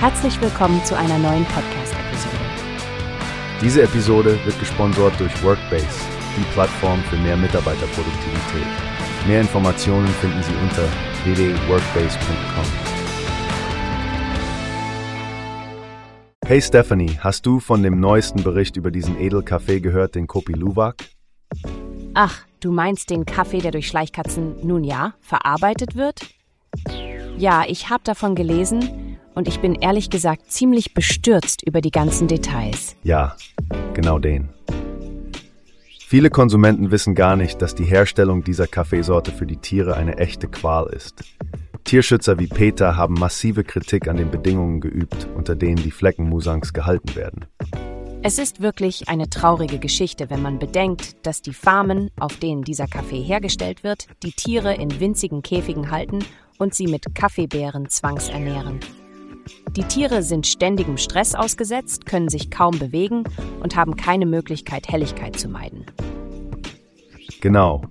Herzlich willkommen zu einer neuen Podcast-Episode. Diese Episode wird gesponsert durch Workbase, die Plattform für mehr Mitarbeiterproduktivität. Mehr Informationen finden Sie unter www.workbase.com. Hey Stephanie, hast du von dem neuesten Bericht über diesen Edelkaffee gehört, den Kopi Luwak? Ach, du meinst den Kaffee, der durch Schleichkatzen, nun ja, verarbeitet wird? Ja, ich habe davon gelesen und ich bin ehrlich gesagt ziemlich bestürzt über die ganzen Details. Ja, genau den. Viele Konsumenten wissen gar nicht, dass die Herstellung dieser Kaffeesorte für die Tiere eine echte Qual ist. Tierschützer wie Peter haben massive Kritik an den Bedingungen geübt, unter denen die Fleckenmusangs gehalten werden. Es ist wirklich eine traurige Geschichte, wenn man bedenkt, dass die Farmen, auf denen dieser Kaffee hergestellt wird, die Tiere in winzigen Käfigen halten und sie mit Kaffeebeeren zwangsernähren. Die Tiere sind ständigem Stress ausgesetzt, können sich kaum bewegen und haben keine Möglichkeit, Helligkeit zu meiden. Genau.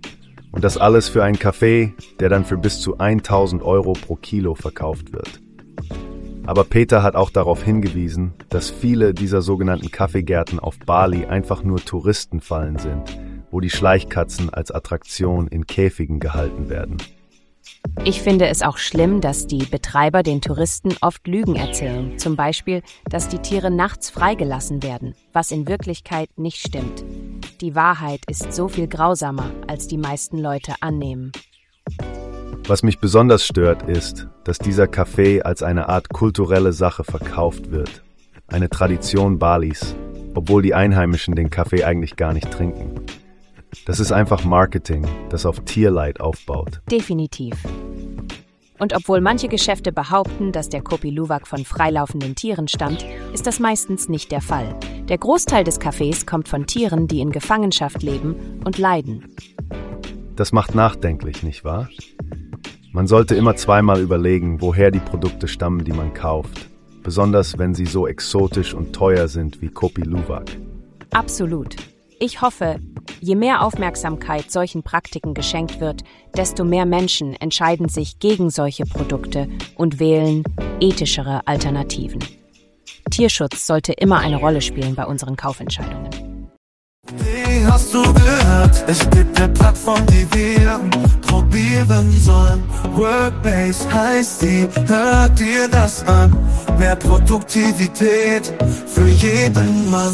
Und das alles für einen Kaffee, der dann für bis zu 1000 Euro pro Kilo verkauft wird. Aber Peter hat auch darauf hingewiesen, dass viele dieser sogenannten Kaffeegärten auf Bali einfach nur Touristenfallen sind, wo die Schleichkatzen als Attraktion in Käfigen gehalten werden. Ich finde es auch schlimm, dass die Betreiber den Touristen oft Lügen erzählen, zum Beispiel, dass die Tiere nachts freigelassen werden, was in Wirklichkeit nicht stimmt. Die Wahrheit ist so viel grausamer, als die meisten Leute annehmen. Was mich besonders stört, ist, dass dieser Kaffee als eine Art kulturelle Sache verkauft wird. Eine Tradition Balis, obwohl die Einheimischen den Kaffee eigentlich gar nicht trinken. Das ist einfach Marketing, das auf Tierleid aufbaut. Definitiv. Und obwohl manche Geschäfte behaupten, dass der Kopi Luwak von freilaufenden Tieren stammt, ist das meistens nicht der Fall. Der Großteil des Kaffees kommt von Tieren, die in Gefangenschaft leben und leiden. Das macht nachdenklich, nicht wahr? Man sollte immer zweimal überlegen, woher die Produkte stammen, die man kauft. Besonders wenn sie so exotisch und teuer sind wie Kopi Luwak. Absolut. Ich hoffe, je mehr Aufmerksamkeit solchen Praktiken geschenkt wird, desto mehr Menschen entscheiden sich gegen solche Produkte und wählen ethischere Alternativen. Tierschutz sollte immer eine Rolle spielen bei unseren Kaufentscheidungen. Wie hast du gehört? Es gibt eine Plattform, die wir probieren sollen. Workbase heißt die, hört dir das an. Mehr Produktivität für jeden Mann.